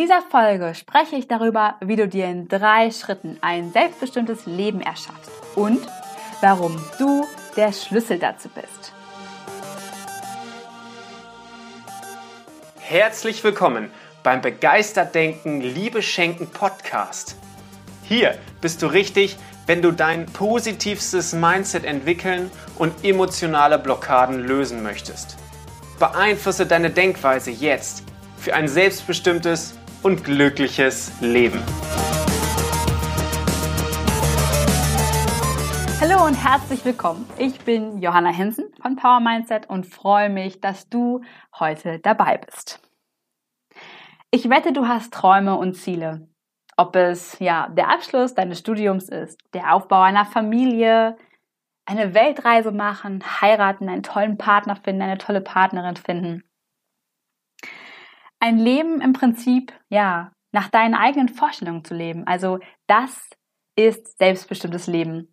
dieser Folge spreche ich darüber, wie du dir in drei Schritten ein selbstbestimmtes Leben erschaffst und warum du der Schlüssel dazu bist. Herzlich willkommen beim Begeistert Denken, Liebe Schenken Podcast. Hier bist du richtig, wenn du dein positivstes Mindset entwickeln und emotionale Blockaden lösen möchtest. Beeinflusse deine Denkweise jetzt für ein selbstbestimmtes und glückliches Leben. Hallo und herzlich willkommen. Ich bin Johanna Hensen von Power Mindset und freue mich, dass du heute dabei bist. Ich wette, du hast Träume und Ziele. Ob es ja der Abschluss deines Studiums ist, der Aufbau einer Familie, eine Weltreise machen, heiraten, einen tollen Partner finden, eine tolle Partnerin finden ein Leben im Prinzip, ja, nach deinen eigenen Vorstellungen zu leben. Also das ist selbstbestimmtes Leben.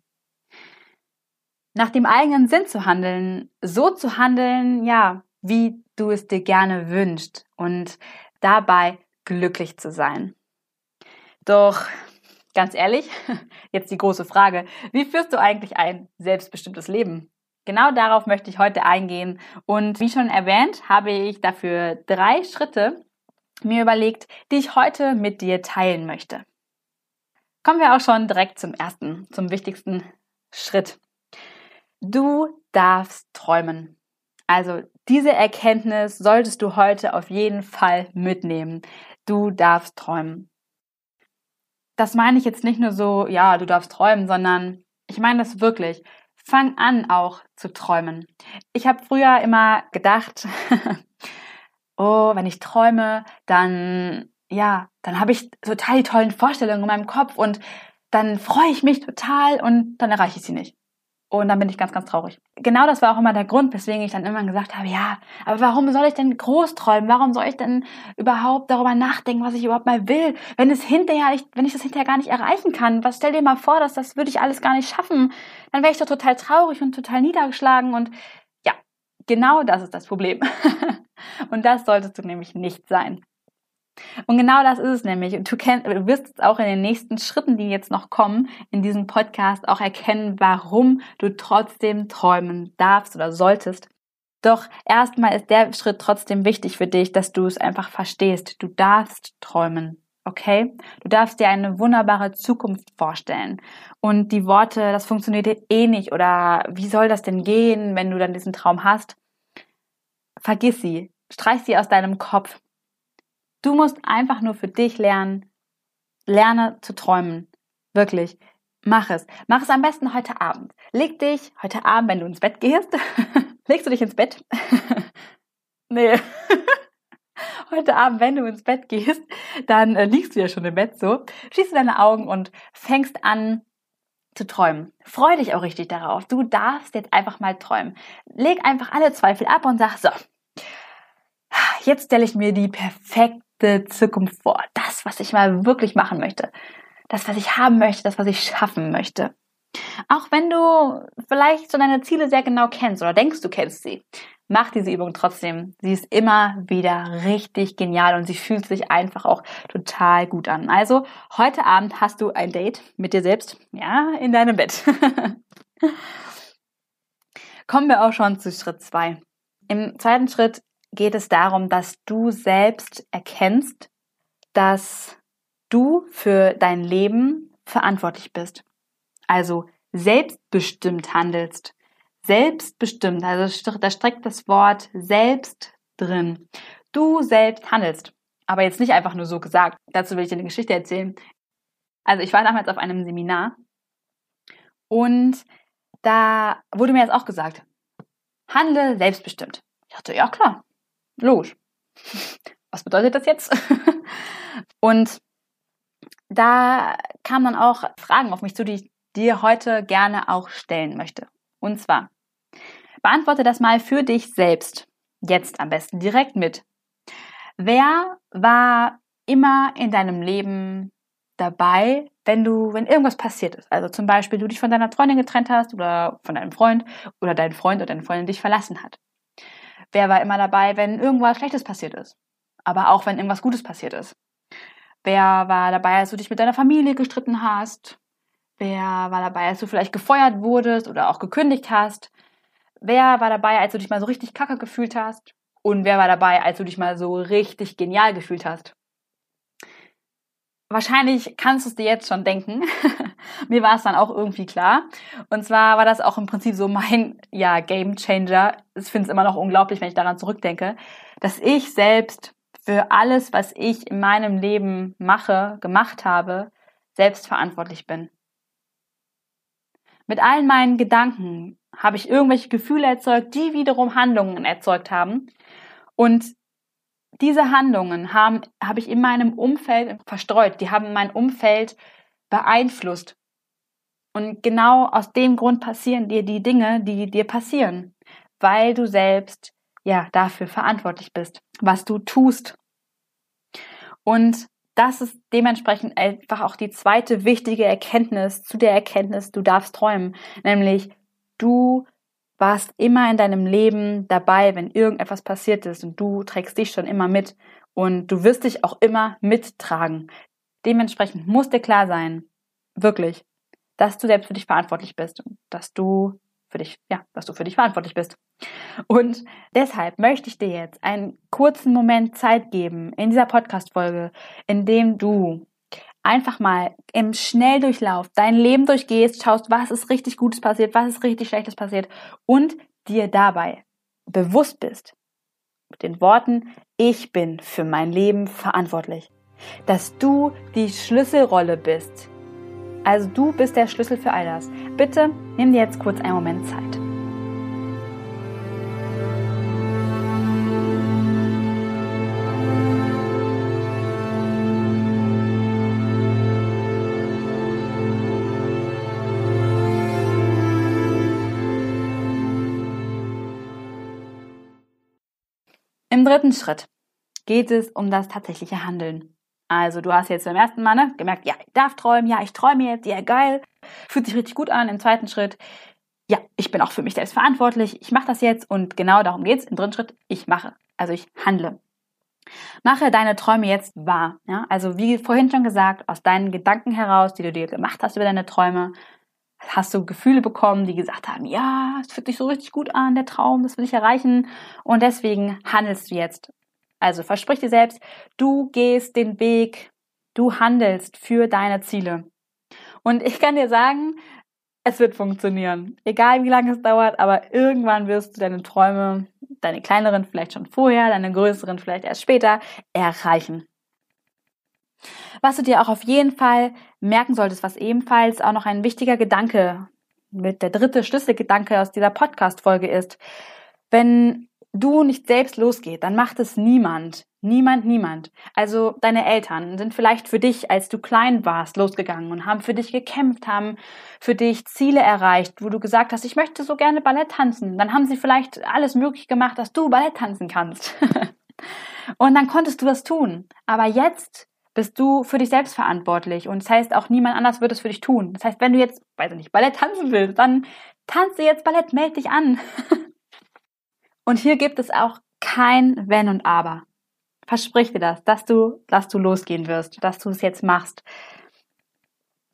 Nach dem eigenen Sinn zu handeln, so zu handeln, ja, wie du es dir gerne wünschst und dabei glücklich zu sein. Doch ganz ehrlich, jetzt die große Frage, wie führst du eigentlich ein selbstbestimmtes Leben? Genau darauf möchte ich heute eingehen. Und wie schon erwähnt, habe ich dafür drei Schritte mir überlegt, die ich heute mit dir teilen möchte. Kommen wir auch schon direkt zum ersten, zum wichtigsten Schritt. Du darfst träumen. Also diese Erkenntnis solltest du heute auf jeden Fall mitnehmen. Du darfst träumen. Das meine ich jetzt nicht nur so, ja, du darfst träumen, sondern ich meine das wirklich. Fang an auch zu träumen. Ich habe früher immer gedacht, oh, wenn ich träume, dann, ja, dann habe ich total die tollen Vorstellungen in meinem Kopf und dann freue ich mich total und dann erreiche ich sie nicht. Und dann bin ich ganz, ganz traurig. Genau das war auch immer der Grund, weswegen ich dann immer gesagt habe, ja, aber warum soll ich denn groß träumen? Warum soll ich denn überhaupt darüber nachdenken, was ich überhaupt mal will, wenn es hinterher, wenn ich das hinterher gar nicht erreichen kann? Was stell dir mal vor, dass das würde ich alles gar nicht schaffen? Dann wäre ich doch total traurig und total niedergeschlagen und ja, genau das ist das Problem. und das solltest du nämlich nicht sein. Und genau das ist es nämlich. Du, du wirst jetzt auch in den nächsten Schritten, die jetzt noch kommen, in diesem Podcast auch erkennen, warum du trotzdem träumen darfst oder solltest. Doch erstmal ist der Schritt trotzdem wichtig für dich, dass du es einfach verstehst. Du darfst träumen. Okay? Du darfst dir eine wunderbare Zukunft vorstellen. Und die Worte, das funktioniert eh nicht oder wie soll das denn gehen, wenn du dann diesen Traum hast? Vergiss sie. Streich sie aus deinem Kopf. Du musst einfach nur für dich lernen, lerne zu träumen. Wirklich. Mach es. Mach es am besten heute Abend. Leg dich heute Abend, wenn du ins Bett gehst. legst du dich ins Bett? nee. heute Abend, wenn du ins Bett gehst, dann äh, liegst du ja schon im Bett so. Schließt deine Augen und fängst an zu träumen. Freu dich auch richtig darauf. Du darfst jetzt einfach mal träumen. Leg einfach alle Zweifel ab und sag so. Jetzt stelle ich mir die perfekte perfekte Zukunft vor. Das, was ich mal wirklich machen möchte. Das, was ich haben möchte, das, was ich schaffen möchte. Auch wenn du vielleicht so deine Ziele sehr genau kennst oder denkst, du kennst sie, mach diese Übung trotzdem. Sie ist immer wieder richtig genial und sie fühlt sich einfach auch total gut an. Also heute Abend hast du ein Date mit dir selbst, ja, in deinem Bett. Kommen wir auch schon zu Schritt zwei. Im zweiten Schritt geht es darum, dass du selbst erkennst, dass du für dein Leben verantwortlich bist. Also selbstbestimmt handelst. Selbstbestimmt, also da steckt das Wort selbst drin. Du selbst handelst. Aber jetzt nicht einfach nur so gesagt. Dazu will ich dir eine Geschichte erzählen. Also ich war damals auf einem Seminar und da wurde mir jetzt auch gesagt, handle selbstbestimmt. Ich dachte, ja klar, Logisch. Was bedeutet das jetzt? Und da kamen dann auch Fragen auf mich zu, die ich dir heute gerne auch stellen möchte. Und zwar, beantworte das mal für dich selbst. Jetzt am besten direkt mit. Wer war immer in deinem Leben dabei, wenn du, wenn irgendwas passiert ist? Also zum Beispiel, du dich von deiner Freundin getrennt hast oder von deinem Freund oder dein Freund oder deine Freundin dich verlassen hat. Wer war immer dabei, wenn irgendwas Schlechtes passiert ist? Aber auch wenn irgendwas Gutes passiert ist. Wer war dabei, als du dich mit deiner Familie gestritten hast? Wer war dabei, als du vielleicht gefeuert wurdest oder auch gekündigt hast? Wer war dabei, als du dich mal so richtig kacke gefühlt hast? Und wer war dabei, als du dich mal so richtig genial gefühlt hast? Wahrscheinlich kannst du es dir jetzt schon denken. Mir war es dann auch irgendwie klar. Und zwar war das auch im Prinzip so mein, ja, Game Changer. Ich finde es immer noch unglaublich, wenn ich daran zurückdenke, dass ich selbst für alles, was ich in meinem Leben mache, gemacht habe, selbst verantwortlich bin. Mit allen meinen Gedanken habe ich irgendwelche Gefühle erzeugt, die wiederum Handlungen erzeugt haben. Und diese Handlungen haben, habe ich in meinem Umfeld verstreut. Die haben mein Umfeld beeinflusst. Und genau aus dem Grund passieren dir die Dinge, die dir passieren, weil du selbst ja dafür verantwortlich bist, was du tust. Und das ist dementsprechend einfach auch die zweite wichtige Erkenntnis zu der Erkenntnis, du darfst träumen, nämlich du warst immer in deinem Leben dabei, wenn irgendetwas passiert ist und du trägst dich schon immer mit und du wirst dich auch immer mittragen. Dementsprechend muss dir klar sein, wirklich, dass du selbst für dich verantwortlich bist und dass du für dich, ja, dass du für dich verantwortlich bist. Und deshalb möchte ich dir jetzt einen kurzen Moment Zeit geben in dieser Podcast-Folge, in dem du einfach mal im Schnelldurchlauf dein Leben durchgehst, schaust, was ist richtig Gutes passiert, was ist richtig Schlechtes passiert und dir dabei bewusst bist mit den Worten, ich bin für mein Leben verantwortlich. Dass du die Schlüsselrolle bist. Also du bist der Schlüssel für all das. Bitte nimm dir jetzt kurz einen Moment Zeit. Im dritten Schritt geht es um das tatsächliche Handeln. Also du hast jetzt beim ersten Mal ne, gemerkt, ja, ich darf träumen, ja, ich träume jetzt, ja, geil, fühlt sich richtig gut an. Im zweiten Schritt, ja, ich bin auch für mich selbst verantwortlich, ich mache das jetzt und genau darum geht's. Im dritten Schritt, ich mache, also ich handle. Mache deine Träume jetzt wahr. Ja? Also wie vorhin schon gesagt, aus deinen Gedanken heraus, die du dir gemacht hast über deine Träume, hast du Gefühle bekommen, die gesagt haben, ja, es fühlt sich so richtig gut an, der Traum, das will ich erreichen. Und deswegen handelst du jetzt. Also versprich dir selbst, du gehst den Weg, du handelst für deine Ziele. Und ich kann dir sagen, es wird funktionieren. Egal wie lange es dauert, aber irgendwann wirst du deine Träume, deine kleineren vielleicht schon vorher, deine größeren vielleicht erst später, erreichen. Was du dir auch auf jeden Fall merken solltest, was ebenfalls auch noch ein wichtiger Gedanke mit der dritte Schlüsselgedanke aus dieser Podcast-Folge ist, wenn du nicht selbst losgehst, dann macht es niemand. Niemand, niemand. Also deine Eltern sind vielleicht für dich, als du klein warst, losgegangen und haben für dich gekämpft, haben für dich Ziele erreicht, wo du gesagt hast, ich möchte so gerne Ballett tanzen. Dann haben sie vielleicht alles möglich gemacht, dass du Ballett tanzen kannst. und dann konntest du das tun. Aber jetzt bist du für dich selbst verantwortlich. Und das heißt, auch niemand anders wird es für dich tun. Das heißt, wenn du jetzt, weiß ich nicht, Ballett tanzen willst, dann tanze jetzt Ballett, melde dich an. und hier gibt es auch kein Wenn und Aber. Versprich dir das, dass du, dass du losgehen wirst, dass du es jetzt machst.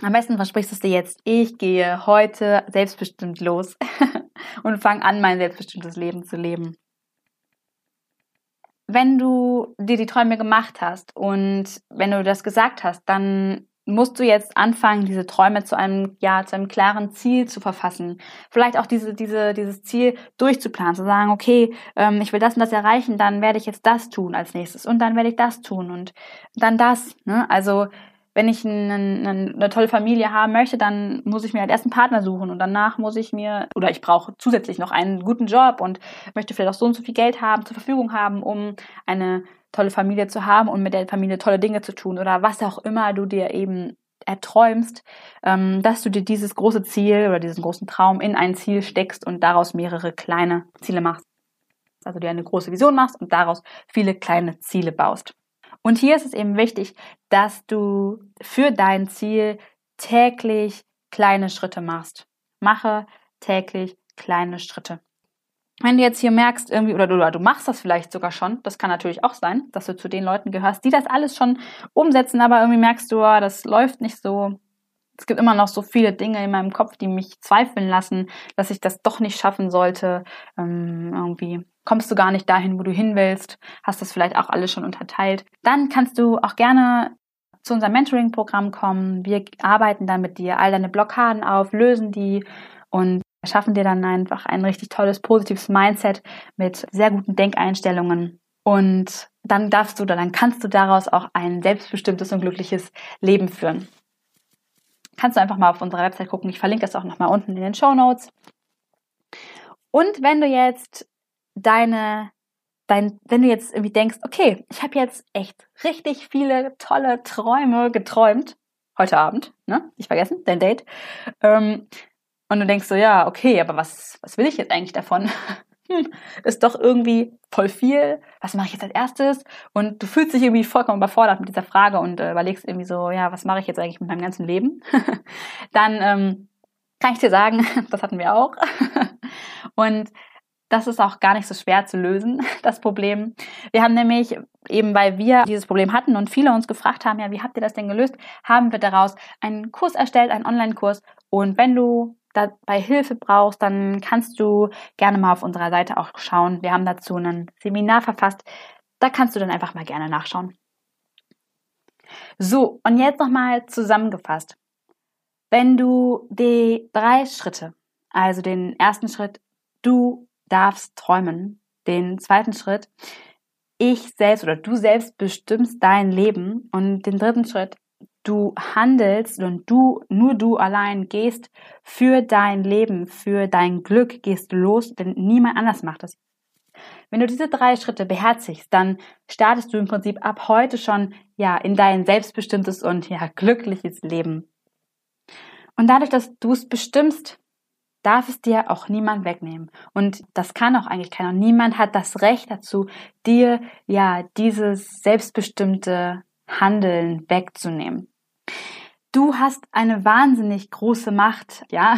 Am besten versprichst du es dir jetzt, ich gehe heute selbstbestimmt los und fange an, mein selbstbestimmtes Leben zu leben wenn du dir die Träume gemacht hast und wenn du das gesagt hast, dann musst du jetzt anfangen, diese Träume zu einem, ja, zu einem klaren Ziel zu verfassen. Vielleicht auch diese, diese, dieses Ziel durchzuplanen, zu sagen, okay, ähm, ich will das und das erreichen, dann werde ich jetzt das tun als nächstes und dann werde ich das tun und dann das. Ne? Also wenn ich eine, eine, tolle Familie haben möchte, dann muss ich mir halt erst einen Partner suchen und danach muss ich mir, oder ich brauche zusätzlich noch einen guten Job und möchte vielleicht auch so und so viel Geld haben, zur Verfügung haben, um eine tolle Familie zu haben und mit der Familie tolle Dinge zu tun oder was auch immer du dir eben erträumst, ähm, dass du dir dieses große Ziel oder diesen großen Traum in ein Ziel steckst und daraus mehrere kleine Ziele machst. Also dir eine große Vision machst und daraus viele kleine Ziele baust. Und hier ist es eben wichtig, dass du für dein Ziel täglich kleine Schritte machst. Mache täglich kleine Schritte. Wenn du jetzt hier merkst, irgendwie, oder du, oder du machst das vielleicht sogar schon, das kann natürlich auch sein, dass du zu den Leuten gehörst, die das alles schon umsetzen, aber irgendwie merkst du, oh, das läuft nicht so. Es gibt immer noch so viele Dinge in meinem Kopf, die mich zweifeln lassen, dass ich das doch nicht schaffen sollte. Ähm, irgendwie kommst du gar nicht dahin, wo du hin willst, hast das vielleicht auch alles schon unterteilt. Dann kannst du auch gerne zu unserem Mentoring-Programm kommen. Wir arbeiten dann mit dir all deine Blockaden auf, lösen die und schaffen dir dann einfach ein richtig tolles, positives Mindset mit sehr guten Denkeinstellungen. Und dann darfst du, dann kannst du daraus auch ein selbstbestimmtes und glückliches Leben führen. Kannst du einfach mal auf unserer Website gucken. Ich verlinke das auch nochmal unten in den Show Notes. Und wenn du jetzt deine, dein, wenn du jetzt irgendwie denkst, okay, ich habe jetzt echt richtig viele tolle Träume geträumt, heute Abend, ne? Nicht vergessen, dein Date. Ähm, und du denkst so, ja, okay, aber was, was will ich jetzt eigentlich davon? Hm, ist doch irgendwie voll viel. Was mache ich jetzt als erstes? Und du fühlst dich irgendwie vollkommen überfordert mit dieser Frage und äh, überlegst irgendwie so, ja, was mache ich jetzt eigentlich mit meinem ganzen Leben? Dann ähm, kann ich dir sagen, das hatten wir auch. und das ist auch gar nicht so schwer zu lösen, das Problem. Wir haben nämlich, eben weil wir dieses Problem hatten und viele uns gefragt haben, ja, wie habt ihr das denn gelöst, haben wir daraus einen Kurs erstellt, einen Online-Kurs. Und wenn du dabei Hilfe brauchst, dann kannst du gerne mal auf unserer Seite auch schauen. Wir haben dazu ein Seminar verfasst. Da kannst du dann einfach mal gerne nachschauen. So, und jetzt nochmal zusammengefasst. Wenn du die drei Schritte, also den ersten Schritt, du darfst träumen, den zweiten Schritt, ich selbst oder du selbst bestimmst dein Leben und den dritten Schritt, du handelst und du, nur du allein gehst für dein Leben, für dein Glück, gehst los, denn niemand anders macht das. Wenn du diese drei Schritte beherzigst, dann startest du im Prinzip ab heute schon, ja, in dein selbstbestimmtes und, ja, glückliches Leben. Und dadurch, dass du es bestimmst, darf es dir auch niemand wegnehmen. Und das kann auch eigentlich keiner. Niemand hat das Recht dazu, dir, ja, dieses selbstbestimmte Handeln wegzunehmen. Du hast eine wahnsinnig große Macht, ja.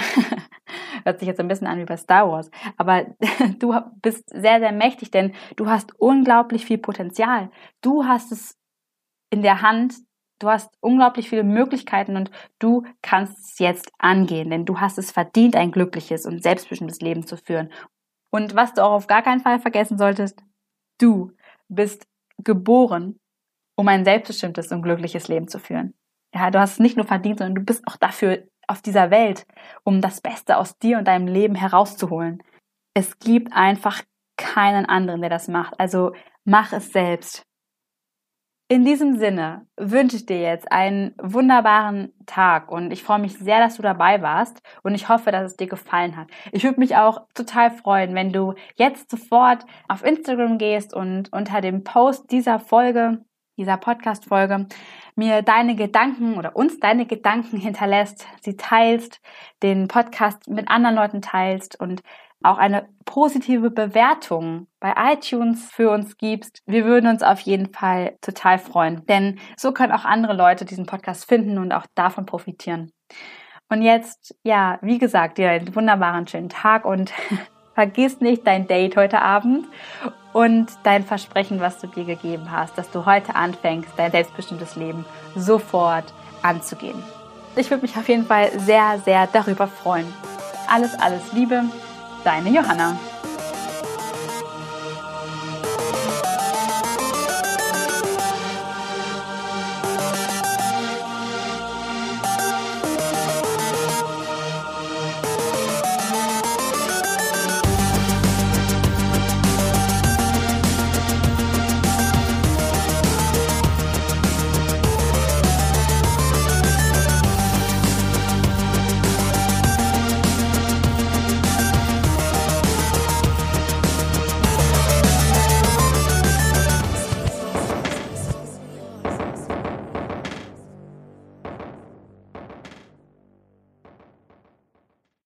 Hört sich jetzt ein bisschen an wie bei Star Wars. Aber du bist sehr, sehr mächtig, denn du hast unglaublich viel Potenzial. Du hast es in der Hand. Du hast unglaublich viele Möglichkeiten und du kannst es jetzt angehen, denn du hast es verdient, ein glückliches und selbstbestimmtes Leben zu führen. Und was du auch auf gar keinen Fall vergessen solltest, du bist geboren, um ein selbstbestimmtes und glückliches Leben zu führen. Ja, du hast es nicht nur verdient, sondern du bist auch dafür auf dieser Welt, um das Beste aus dir und deinem Leben herauszuholen. Es gibt einfach keinen anderen, der das macht. Also mach es selbst. In diesem Sinne wünsche ich dir jetzt einen wunderbaren Tag und ich freue mich sehr, dass du dabei warst und ich hoffe, dass es dir gefallen hat. Ich würde mich auch total freuen, wenn du jetzt sofort auf Instagram gehst und unter dem Post dieser Folge dieser Podcast-Folge mir deine Gedanken oder uns deine Gedanken hinterlässt, sie teilst, den Podcast mit anderen Leuten teilst und auch eine positive Bewertung bei iTunes für uns gibst. Wir würden uns auf jeden Fall total freuen, denn so können auch andere Leute diesen Podcast finden und auch davon profitieren. Und jetzt, ja, wie gesagt, dir einen wunderbaren schönen Tag und vergiss nicht dein Date heute Abend und dein Versprechen, was du dir gegeben hast, dass du heute anfängst, dein selbstbestimmtes Leben sofort anzugehen. Ich würde mich auf jeden Fall sehr, sehr darüber freuen. Alles, alles Liebe, deine Johanna.